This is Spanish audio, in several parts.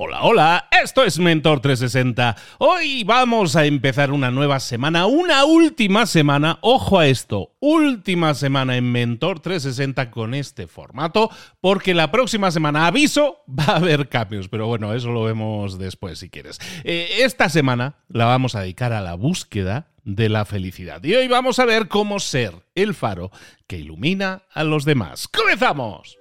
Hola, hola, esto es Mentor 360. Hoy vamos a empezar una nueva semana, una última semana, ojo a esto, última semana en Mentor 360 con este formato, porque la próxima semana, aviso, va a haber cambios, pero bueno, eso lo vemos después si quieres. Eh, esta semana la vamos a dedicar a la búsqueda de la felicidad y hoy vamos a ver cómo ser el faro que ilumina a los demás. ¡Comenzamos!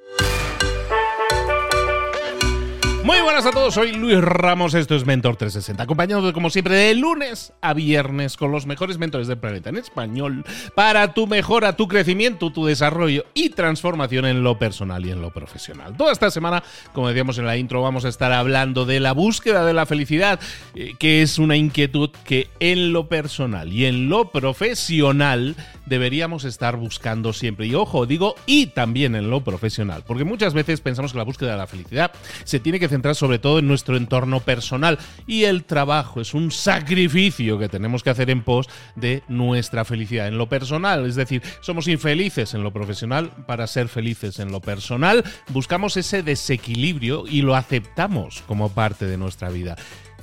Muy buenas a todos, soy Luis Ramos, esto es Mentor 360, acompañado como siempre de lunes a viernes con los mejores mentores del planeta en español para tu mejora, tu crecimiento, tu desarrollo y transformación en lo personal y en lo profesional. Toda esta semana, como decíamos en la intro, vamos a estar hablando de la búsqueda de la felicidad, eh, que es una inquietud que en lo personal y en lo profesional deberíamos estar buscando siempre. Y ojo, digo, y también en lo profesional, porque muchas veces pensamos que la búsqueda de la felicidad se tiene que sobre todo en nuestro entorno personal y el trabajo es un sacrificio que tenemos que hacer en pos de nuestra felicidad en lo personal, es decir, somos infelices en lo profesional para ser felices en lo personal, buscamos ese desequilibrio y lo aceptamos como parte de nuestra vida.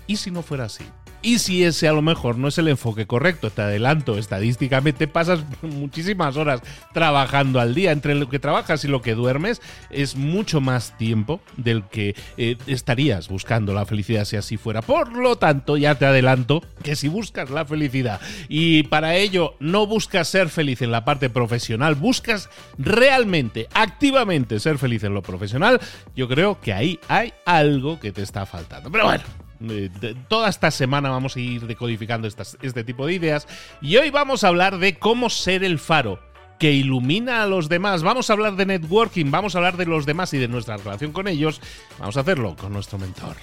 ¿Y si no fuera así? Y si ese a lo mejor no es el enfoque correcto, te adelanto, estadísticamente pasas muchísimas horas trabajando al día. Entre lo que trabajas y lo que duermes es mucho más tiempo del que eh, estarías buscando la felicidad si así fuera. Por lo tanto, ya te adelanto que si buscas la felicidad y para ello no buscas ser feliz en la parte profesional, buscas realmente, activamente ser feliz en lo profesional, yo creo que ahí hay algo que te está faltando. Pero bueno, toda esta semana vamos a ir decodificando este tipo de ideas y hoy vamos a hablar de cómo ser el faro que ilumina a los demás. Vamos a hablar de networking, vamos a hablar de los demás y de nuestra relación con ellos. Vamos a hacerlo con nuestro mentor.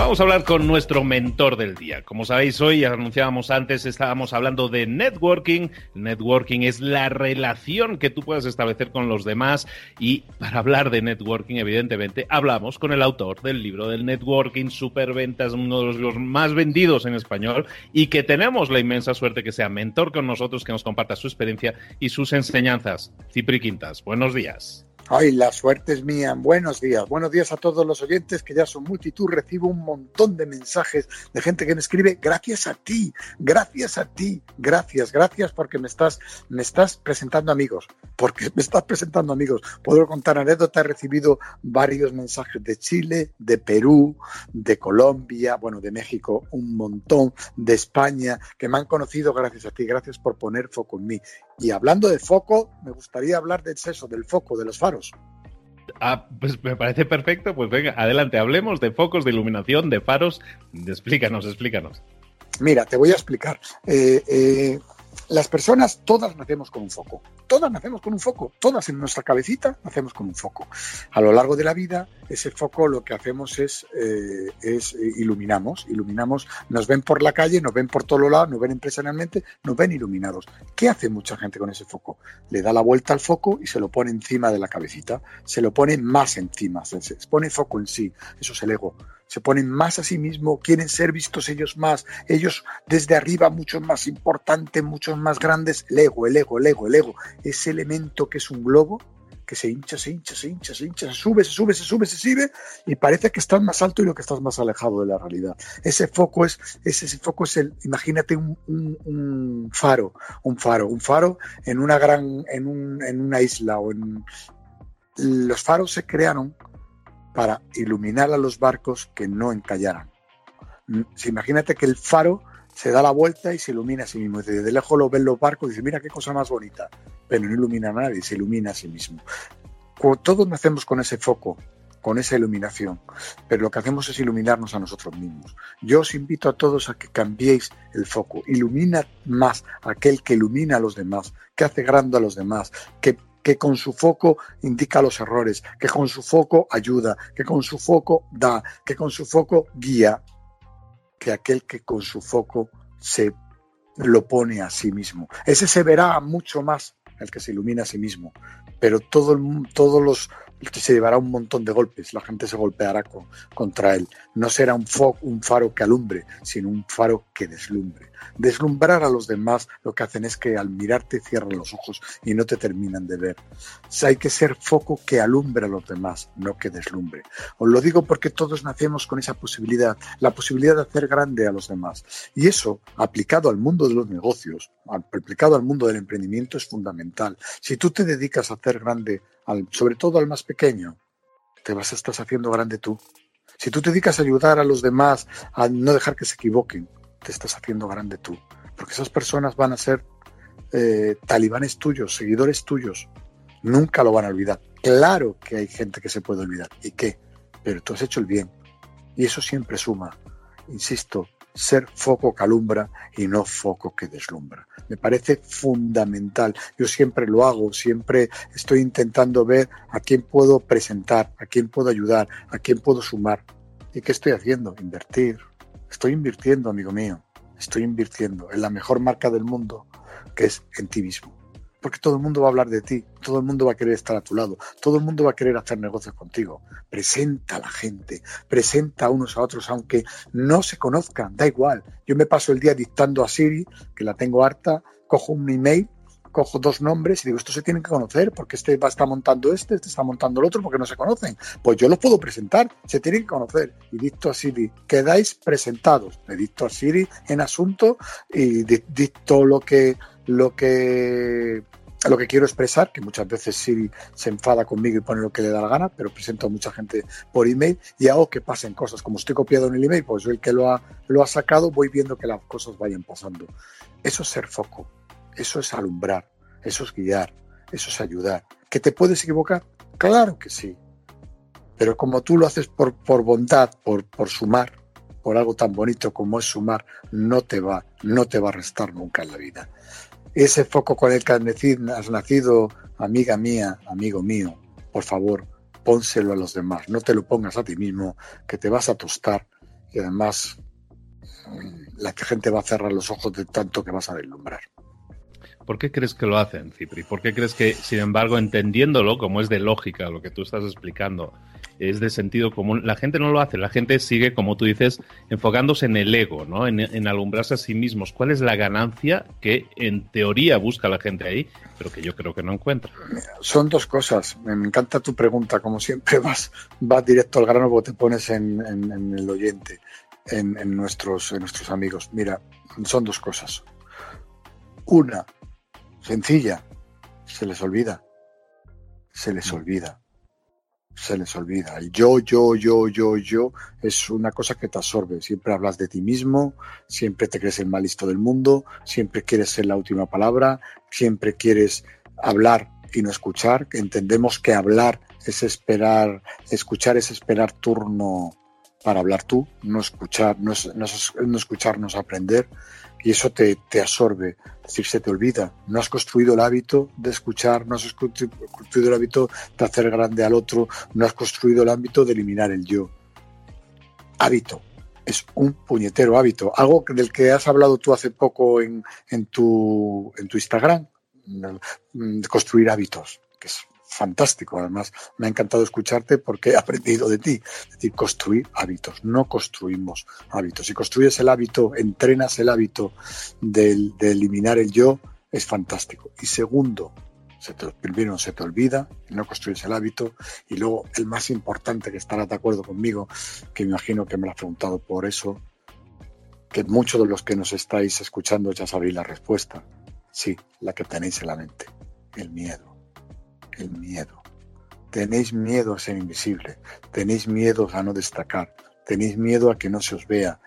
Vamos a hablar con nuestro mentor del día. Como sabéis, hoy anunciábamos antes, estábamos hablando de networking. Networking es la relación que tú puedes establecer con los demás y para hablar de networking, evidentemente, hablamos con el autor del libro del networking, Superventas, uno de los más vendidos en español y que tenemos la inmensa suerte que sea mentor con nosotros, que nos comparta su experiencia y sus enseñanzas. Cipri Quintas, buenos días. Ay, la suerte es mía. Buenos días. Buenos días a todos los oyentes que ya son multitud. Recibo un montón de mensajes de gente que me escribe gracias a ti, gracias a ti, gracias, gracias porque me estás, me estás presentando amigos, porque me estás presentando amigos. Puedo contar anécdotas. He recibido varios mensajes de Chile, de Perú, de Colombia, bueno, de México, un montón, de España, que me han conocido gracias a ti. Gracias por poner foco en mí. Y hablando de foco, me gustaría hablar del seso, del foco, de los faros. Ah, pues me parece perfecto. Pues venga, adelante, hablemos de focos, de iluminación, de faros. Explícanos, explícanos. Mira, te voy a explicar. Eh, eh, las personas, todas nacemos con un foco. Todas nacemos con un foco. Todas en nuestra cabecita nacemos con un foco. A lo largo de la vida, ese foco lo que hacemos es, eh, es eh, iluminamos. Iluminamos, nos ven por la calle, nos ven por todos lados, nos ven empresarialmente, nos ven iluminados. ¿Qué hace mucha gente con ese foco? Le da la vuelta al foco y se lo pone encima de la cabecita. Se lo pone más encima. Se, se pone foco en sí. Eso es el ego se ponen más a sí mismos, quieren ser vistos ellos más, ellos desde arriba mucho más importantes, muchos más grandes, el ego, el ego, el ego, el ego, ese elemento que es un globo que se hincha, se hincha, se hincha, se hincha, se sube, se sube, se sube, se sube y parece que estás más alto y lo que estás más alejado de la realidad. Ese foco es, ese, foco es el, imagínate un, un, faro, un faro, un faro en una gran, en, un, en una isla los faros se crearon para iluminar a los barcos que no encallaran. Mm, imagínate que el faro se da la vuelta y se ilumina a sí mismo. Desde lejos lo ven los barcos y dice, mira qué cosa más bonita, pero no ilumina a nadie, se ilumina a sí mismo. Todos nacemos con ese foco, con esa iluminación, pero lo que hacemos es iluminarnos a nosotros mismos. Yo os invito a todos a que cambiéis el foco. Ilumina más aquel que ilumina a los demás, que hace grande a los demás, que que con su foco indica los errores, que con su foco ayuda, que con su foco da, que con su foco guía, que aquel que con su foco se lo pone a sí mismo. Ese se verá mucho más el que se ilumina a sí mismo, pero todo, todos los se llevará un montón de golpes, la gente se golpeará contra él. No será un, un faro que alumbre, sino un faro que deslumbre. Deslumbrar a los demás lo que hacen es que al mirarte cierran los ojos y no te terminan de ver. hay que ser foco que alumbre a los demás, no que deslumbre. Os lo digo porque todos nacemos con esa posibilidad, la posibilidad de hacer grande a los demás. Y eso, aplicado al mundo de los negocios, aplicado al mundo del emprendimiento, es fundamental. Si tú te dedicas a hacer grande, sobre todo al más pequeño, te vas a estar haciendo grande tú. Si tú te dedicas a ayudar a los demás, a no dejar que se equivoquen, te estás haciendo grande tú. Porque esas personas van a ser eh, talibanes tuyos, seguidores tuyos. Nunca lo van a olvidar. Claro que hay gente que se puede olvidar. ¿Y qué? Pero tú has hecho el bien. Y eso siempre suma. Insisto, ser foco que alumbra y no foco que deslumbra. Me parece fundamental. Yo siempre lo hago, siempre estoy intentando ver a quién puedo presentar, a quién puedo ayudar, a quién puedo sumar. ¿Y qué estoy haciendo? Invertir, Estoy invirtiendo, amigo mío, estoy invirtiendo en la mejor marca del mundo, que es en ti mismo. Porque todo el mundo va a hablar de ti, todo el mundo va a querer estar a tu lado, todo el mundo va a querer hacer negocios contigo. Presenta a la gente, presenta a unos a otros, aunque no se conozcan, da igual. Yo me paso el día dictando a Siri, que la tengo harta, cojo un email cojo dos nombres y digo, estos se tienen que conocer porque este va a estar montando este, este está montando el otro porque no se conocen. Pues yo los puedo presentar, se tienen que conocer. Y dicto a Siri, quedáis presentados. Le dicto a Siri en asunto y dicto lo que, lo que lo que quiero expresar, que muchas veces Siri se enfada conmigo y pone lo que le da la gana, pero presento a mucha gente por email y hago que pasen cosas. Como estoy copiado en el email, pues soy el que lo ha, lo ha sacado, voy viendo que las cosas vayan pasando. Eso es ser foco. Eso es alumbrar, eso es guiar, eso es ayudar. ¿Que te puedes equivocar? Claro que sí. Pero como tú lo haces por, por bondad, por, por sumar, por algo tan bonito como es sumar, no te va, no te va a restar nunca en la vida. Ese foco con el que has nacido, amiga mía, amigo mío, por favor, pónselo a los demás, no te lo pongas a ti mismo, que te vas a tostar y además mm, la gente va a cerrar los ojos de tanto que vas a deslumbrar. ¿Por qué crees que lo hacen, Cipri? ¿Por qué crees que, sin embargo, entendiéndolo como es de lógica lo que tú estás explicando, es de sentido común, la gente no lo hace, la gente sigue, como tú dices, enfocándose en el ego, ¿no? En, alumbrarse a sí mismos. ¿Cuál es la ganancia que en teoría busca la gente ahí, pero que yo creo que no encuentra? Son dos cosas. Me encanta tu pregunta, como siempre vas, vas directo al grano porque te pones en, el oyente, en, nuestros, en nuestros amigos. Mira, son dos cosas. Una, sencilla, se les olvida. Se les olvida. Se les olvida. El yo, yo, yo, yo, yo es una cosa que te absorbe. Siempre hablas de ti mismo, siempre te crees el más listo del mundo, siempre quieres ser la última palabra, siempre quieres hablar y no escuchar. Entendemos que hablar es esperar, escuchar es esperar turno para hablar tú, no escuchar, no, es, no, no escucharnos aprender y eso te, te, absorbe, es decir, se te olvida. No has construido el hábito de escuchar, no has construido el hábito de hacer grande al otro, no has construido el hábito de eliminar el yo. Hábito, es un puñetero hábito, algo del que has hablado tú hace poco en, en, tu, en tu Instagram, de construir hábitos, que es fantástico. Además, me ha encantado escucharte porque he aprendido de ti. Es decir, construir hábitos. No construimos hábitos. Si construyes el hábito, entrenas el hábito de, eliminar el yo, es fantástico. Y segundo, se te, primero se te olvida, no construyes el hábito. Y luego, el más importante, que estarás de acuerdo conmigo, que me imagino que me lo has preguntado por eso, que muchos de los que nos estáis escuchando ya sabéis la respuesta. Sí, la que tenéis en la mente, el miedo el miedo. Tenéis miedo a ser invisible, tenéis miedo a no destacar, tenéis miedo a que no se os vea.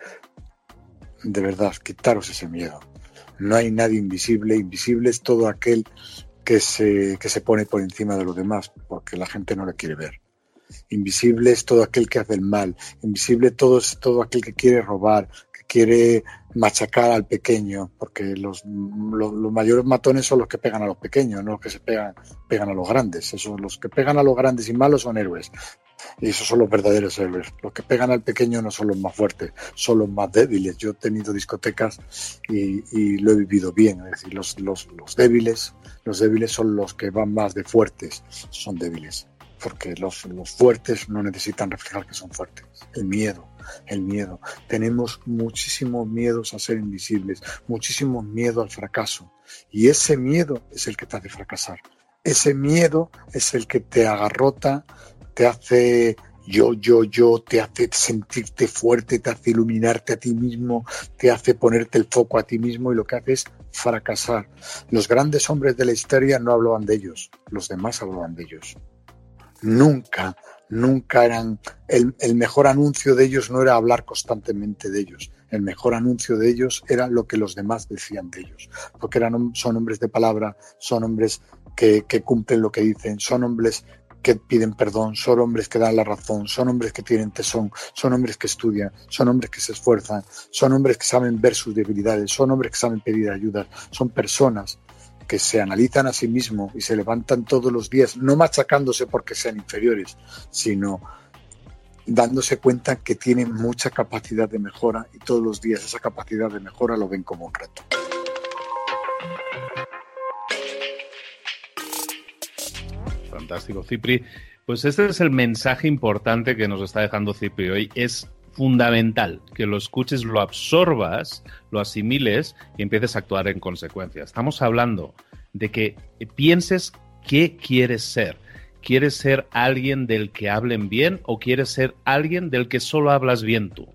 De verdad, quitaros ese miedo. No hay nadie invisible, invisible es todo aquel que se, que se pone por encima de los demás, porque la gente no le quiere ver. Invisible es todo aquel que hace el mal, invisible todo es todo aquel que quiere robar, quiere machacar al pequeño, porque los, los, mayores matones son los que pegan a los pequeños, no los que se pegan, pegan a los grandes. Esos, los que pegan a los grandes y malos son héroes. Y esos son los verdaderos héroes. Los que pegan al pequeño no son los más fuertes, son los más débiles. Yo he tenido discotecas y, y lo he vivido bien. Es decir, los, los, los débiles, los débiles son los que van más de fuertes, son débiles porque los, los fuertes no necesitan reflejar que son fuertes. El miedo, el miedo. Tenemos muchísimos miedos a ser invisibles, muchísimo miedo al fracaso. Y ese miedo es el que te hace fracasar. Ese miedo es el que te agarrota, te hace yo, yo, yo, te hace sentirte fuerte, te hace iluminarte a ti mismo, te hace ponerte el foco a ti mismo y lo que hace es fracasar. Los grandes hombres de la historia no hablaban de ellos, los demás hablaban de ellos. Nunca, nunca eran, el, el mejor anuncio de ellos no era hablar constantemente de ellos, el mejor anuncio de ellos era lo que los demás decían de ellos, porque eran, son hombres de palabra, son hombres que, que, cumplen lo que dicen, son hombres que piden perdón, son hombres que dan la razón, son hombres que tienen tesón, son hombres que estudian, son hombres que se esfuerzan, son hombres que saben ver sus debilidades, son hombres que saben pedir ayuda, son personas que se analizan a sí mismos y se levantan todos los días, no machacándose porque sean inferiores, sino dándose cuenta que tienen mucha capacidad de mejora y todos los días esa capacidad de mejora lo ven como un reto. Fantástico, Cipri. Pues este es el mensaje importante que nos está dejando Cipri hoy. Es fundamental que lo escuches, lo absorbas, lo asimiles y empieces a actuar en consecuencia. Estamos hablando de que pienses qué quieres ser. ¿Quieres ser alguien del que hablen bien o quieres ser alguien del que solo hablas bien tú?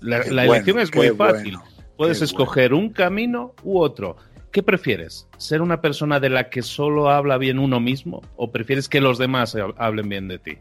La, la bueno, elección es muy fácil. Bueno, Puedes escoger bueno. un camino u otro. ¿Qué prefieres? ¿Ser una persona de la que solo habla bien uno mismo o prefieres que los demás hablen bien de ti?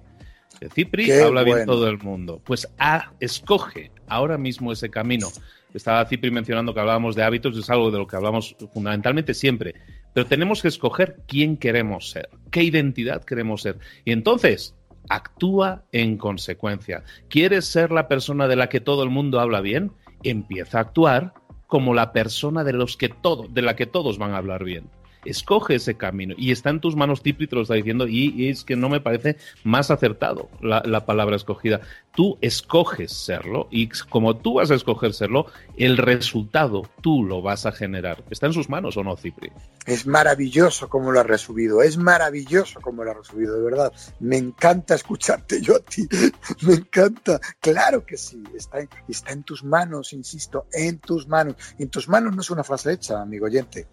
De Cipri Qué habla bueno. bien todo el mundo. Pues a, escoge ahora mismo ese camino. Estaba Cipri mencionando que hablábamos de hábitos, es algo de lo que hablamos fundamentalmente siempre. Pero tenemos que escoger quién queremos ser, qué identidad queremos ser. Y entonces, actúa en consecuencia. ¿Quieres ser la persona de la que todo el mundo habla bien? Empieza a actuar como la persona de los que todo, de la que todos van a hablar bien. Escoge ese camino y está en tus manos, Tipri te lo está diciendo, y, es que no me parece más acertado la, la, palabra escogida. Tú escoges serlo y como tú vas a escoger serlo, el resultado tú lo vas a generar. ¿Está en sus manos o no, Cipri? Es maravilloso como lo has resubido, es maravilloso como lo has resubido, de verdad. Me encanta escucharte yo a ti, me encanta. Claro que sí, está en, está en tus manos, insisto, en tus manos. En tus manos no es una frase hecha, amigo oyente.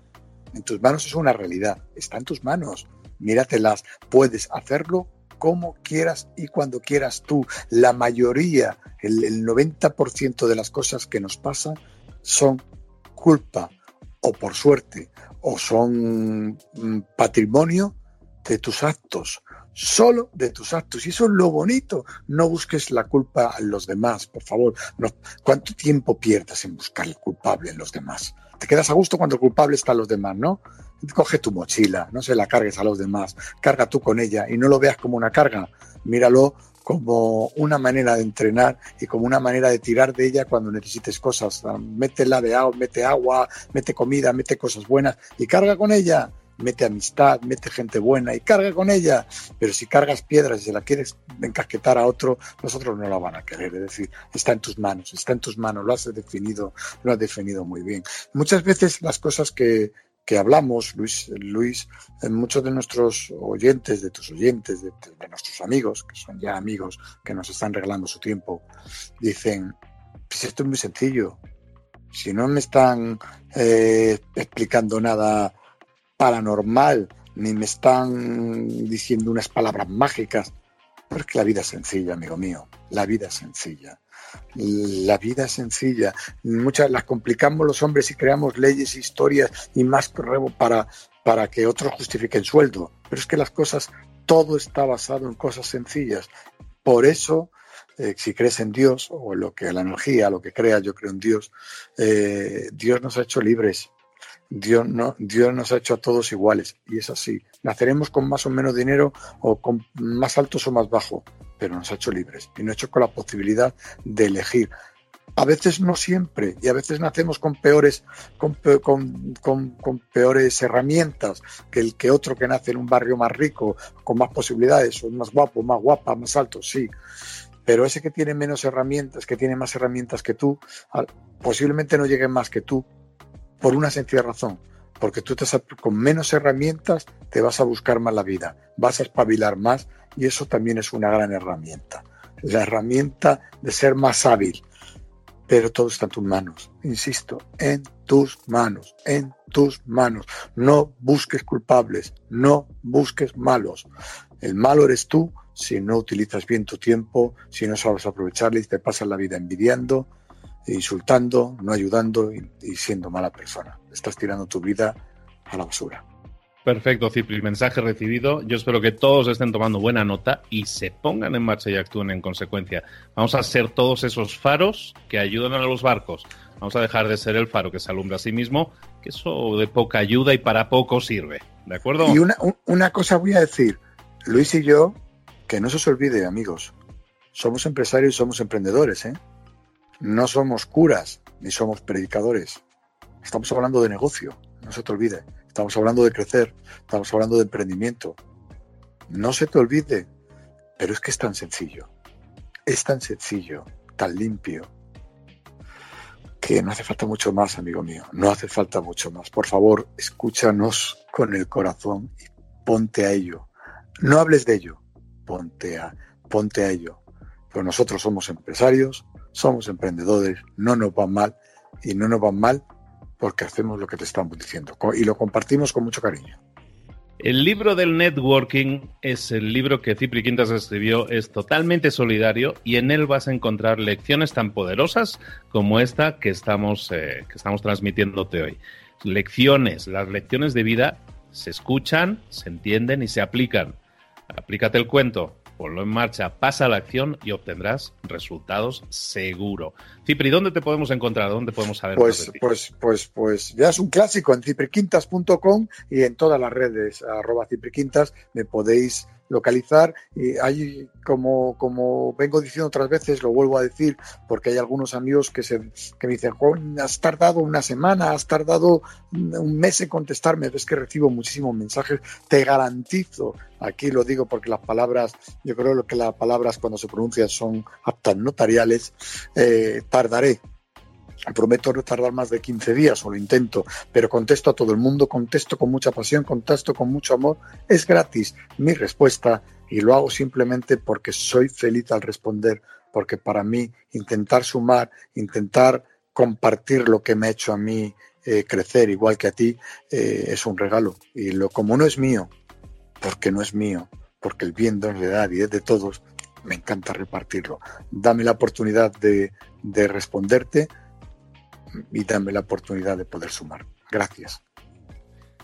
En tus manos es una realidad, está en tus manos. Míratelas, puedes hacerlo como quieras y cuando quieras tú. La mayoría, el, el 90% de las cosas que nos pasan son culpa o por suerte o son mm, patrimonio de tus actos, solo de tus actos. Y eso es lo bonito. No busques la culpa en los demás, por favor. ¿Cuánto tiempo pierdas en buscar el culpable en los demás? Te quedas a gusto cuando el culpable está los demás, ¿no? Coge tu mochila, no se la cargues a los demás, carga tú con ella y no lo veas como una carga, míralo como una manera de entrenar y como una manera de tirar de ella cuando necesites cosas. Métela de agua, mete agua, mete comida, mete cosas buenas y carga con ella mete amistad, mete gente buena y carga con ella. Pero si cargas piedras y se la quieres encasquetar a otro, los otros no la van a querer. Es decir, está en tus manos, está en tus manos, lo has definido, lo has definido muy bien. Muchas veces las cosas que, que hablamos, Luis, Luis, muchos de nuestros oyentes, de tus oyentes, de, nuestros amigos, que son ya amigos que nos están regalando su tiempo, dicen, pues esto es muy sencillo. Si no me están eh, explicando nada paranormal, ni me están diciendo unas palabras mágicas, porque la vida es sencilla, amigo mío, la vida es sencilla. La vida es sencilla. Muchas las complicamos los hombres y creamos leyes, historias y más para, para que otros justifiquen sueldo. Pero es que las cosas, todo está basado en cosas sencillas. Por eso, eh, si crees en Dios o en lo que la energía, lo que creas, yo creo en Dios, eh, Dios nos ha hecho libres Dios, no, Dios nos ha hecho a todos iguales y es así. Naceremos con más o menos dinero o con más altos o más bajos, pero nos ha hecho libres y nos ha hecho con la posibilidad de elegir. A veces no siempre y a veces nacemos con peores, con, con, con, peores herramientas que el que otro que nace en un barrio más rico, con más posibilidades, o más guapo, más guapa, más alto, sí pero ese que tiene menos herramientas, que tiene más herramientas que tú, posiblemente no llegue más que tú, por una sencilla razón, porque tú te, con menos herramientas te vas a buscar más la vida, vas a espabilar más y eso también es una gran herramienta. La herramienta de ser más hábil, pero todo está en tus manos, insisto, en tus manos, en tus manos. No busques culpables, no busques malos. El malo eres tú si no utilizas bien tu tiempo, si no sabes aprovecharle y te pasas la vida envidiando, insultando, no ayudando y, y siendo mala persona. Estás tirando tu vida a la basura. Perfecto, Cipri. Mensaje recibido. Yo espero que todos estén tomando buena nota y se pongan en marcha y actúen en consecuencia. Vamos a ser todos esos faros que ayudan a los barcos. Vamos a dejar de ser el faro que se alumbra a sí mismo, que eso de poca ayuda y para poco sirve. ¿De acuerdo? Y una, una cosa voy a decir. Luis y yo, que no se os olvide, amigos, somos empresarios y somos emprendedores, ¿eh? No somos curas ni somos predicadores. Estamos hablando de negocio, no se te olvide. Estamos hablando de crecer, estamos hablando de emprendimiento. No se te olvide, pero es que es tan sencillo. Es tan sencillo, tan limpio, que no hace falta mucho más, amigo mío. No hace falta mucho más. Por favor, escúchanos con el corazón y ponte a ello. No hables de ello, ponte a, ponte a ello. Pero nosotros somos empresarios, somos emprendedores, no nos van mal y no nos van mal porque hacemos lo que te estamos diciendo y lo compartimos con mucho cariño. El libro del networking es el libro que Cipri Quintas escribió, es totalmente solidario y en él vas a encontrar lecciones tan poderosas como esta que estamos, eh, que estamos transmitiéndote hoy. Lecciones, las lecciones de vida se escuchan, se entienden y se aplican. Aplícate el cuento, ponlo en marcha, pasa a la acción y obtendrás resultados seguro. Cipri, ¿dónde te podemos encontrar? ¿Dónde podemos saber pues, más de Pues, pues, pues ya es un clásico en cipriquintas.com y en todas las redes, arroba cipriquintas, me podéis localizar. Y hay, como, como vengo diciendo otras veces, lo vuelvo a decir, porque hay algunos amigos que, se, que me dicen, has tardado una semana, has tardado un mes en contestarme, ves que recibo muchísimos mensajes, te garantizo, aquí lo digo porque las palabras, yo creo que las palabras cuando se pronuncian son aptas notariales, eh, tardaré Prometo no tardar más de 15 días, o lo intento, pero contesto a todo el mundo, contesto con mucha pasión, contesto con mucho amor. Es gratis mi respuesta y lo hago simplemente porque soy feliz al responder, porque para mí intentar sumar, intentar compartir lo que me ha hecho a mí eh, crecer igual que a ti, eh, es un regalo. Y lo como no es mío, porque no es mío, porque el bien de nadie, es de todos, me encanta repartirlo. Dame la oportunidad de, de responderte y dame la oportunidad de poder sumar. Gracias.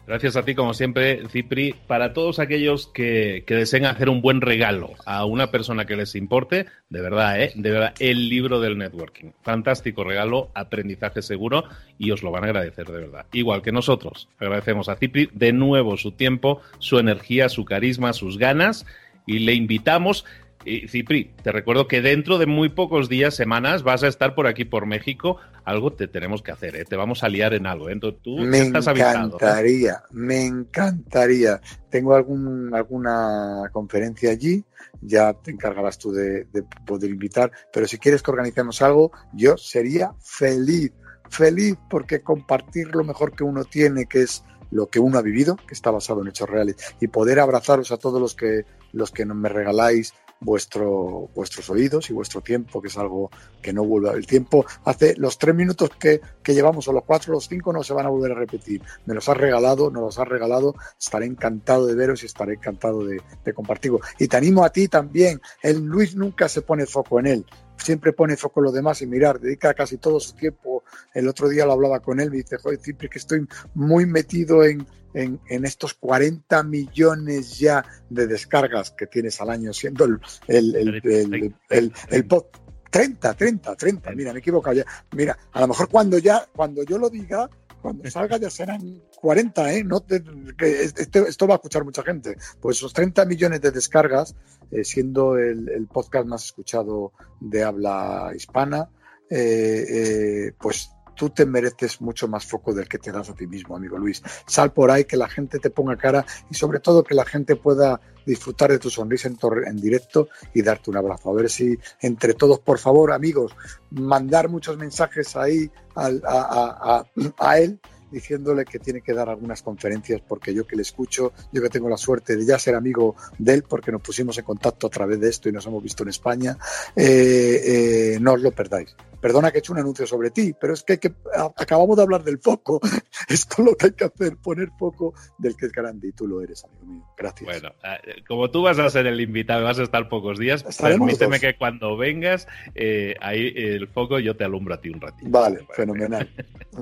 Gracias a ti, como siempre, Cipri. Para todos aquellos que, que, deseen hacer un buen regalo a una persona que les importe, de verdad, ¿eh? de verdad, el libro del networking. Fantástico regalo, aprendizaje seguro y os lo van a agradecer, de verdad. Igual que nosotros. Agradecemos a Cipri de nuevo su tiempo, su energía, su carisma, sus ganas y le invitamos y Cipri, te recuerdo que dentro de muy pocos días, semanas, vas a estar por aquí, por México. Algo te tenemos que hacer, ¿eh? te vamos a liar en algo. ¿eh? tú me estás encantaría, me encantaría. Tengo algún, alguna conferencia allí, ya te encargarás tú de, de poder invitar, pero si quieres que organicemos algo, yo sería feliz, feliz, porque compartir lo mejor que uno tiene, que es lo que uno ha vivido, que está basado en hechos reales, y poder abrazaros a todos los que, los que me regaláis vuestro, vuestros oídos y vuestro tiempo, que es algo que no vuelve. El tiempo hace los tres minutos que, que llevamos, o los cuatro los cinco, no se van a volver a repetir. Me los has regalado, nos los has regalado. Estaré encantado de veros y estaré encantado de, de compartirlo. Y te animo a ti también. El Luis nunca se pone foco en él siempre pone foco en lo demás y mirar, dedica casi todo su tiempo. El otro día lo hablaba con él, me dice, joder, siempre que estoy muy metido en, en, en, estos 40 millones ya de descargas que tienes al año, siendo el, el, el, el, el pod. 30, 30, 30, mira, me he equivocado ya. Mira, a lo mejor cuando ya, cuando yo lo diga, cuando salga ya serán 40, ¿eh? No te, que esto, esto, va a escuchar mucha gente. Pues esos 30 millones de descargas, eh, siendo el, el, podcast más escuchado de habla hispana, eh, eh, pues tú te mereces mucho más foco del que te das a ti mismo, amigo Luis. Sal por ahí, que la gente te ponga cara y sobre todo que la gente pueda disfrutar de tu sonrisa en, directo y darte un abrazo. A ver si entre todos, por favor, amigos, mandar muchos mensajes ahí a él diciéndole que tiene que dar algunas conferencias porque yo que le escucho, yo que tengo la suerte de ya ser amigo de él porque nos pusimos en contacto a través de esto y nos hemos visto en España, eh, eh, no os lo perdáis. Perdona que he hecho un anuncio sobre ti, pero es que, que acabamos de hablar del foco. Esto es lo que hay que hacer, poner foco del que es grande y tú lo eres, amigo mío. Gracias. Bueno, eh, como tú vas a ser el invitado, vas a estar pocos días, permíteme que cuando vengas, ahí el foco yo te alumbro a ti un ratito. Vale, fenomenal.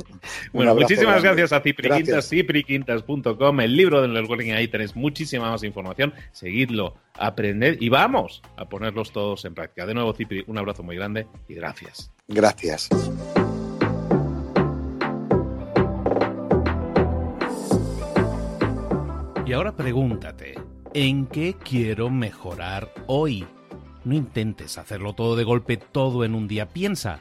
bueno, muchísimas gracias a Cipriquintas, cipriquintas.com, el libro del networking, ahí tenéis muchísima más información. Seguidlo, aprended y vamos a ponerlos todos en práctica. De nuevo, Cipri, un abrazo muy grande y gracias. Gracias. Y ahora pregúntate, ¿en qué quiero mejorar hoy? No intentes hacerlo todo de golpe, todo en un día. Piensa,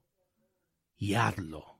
y hazlo.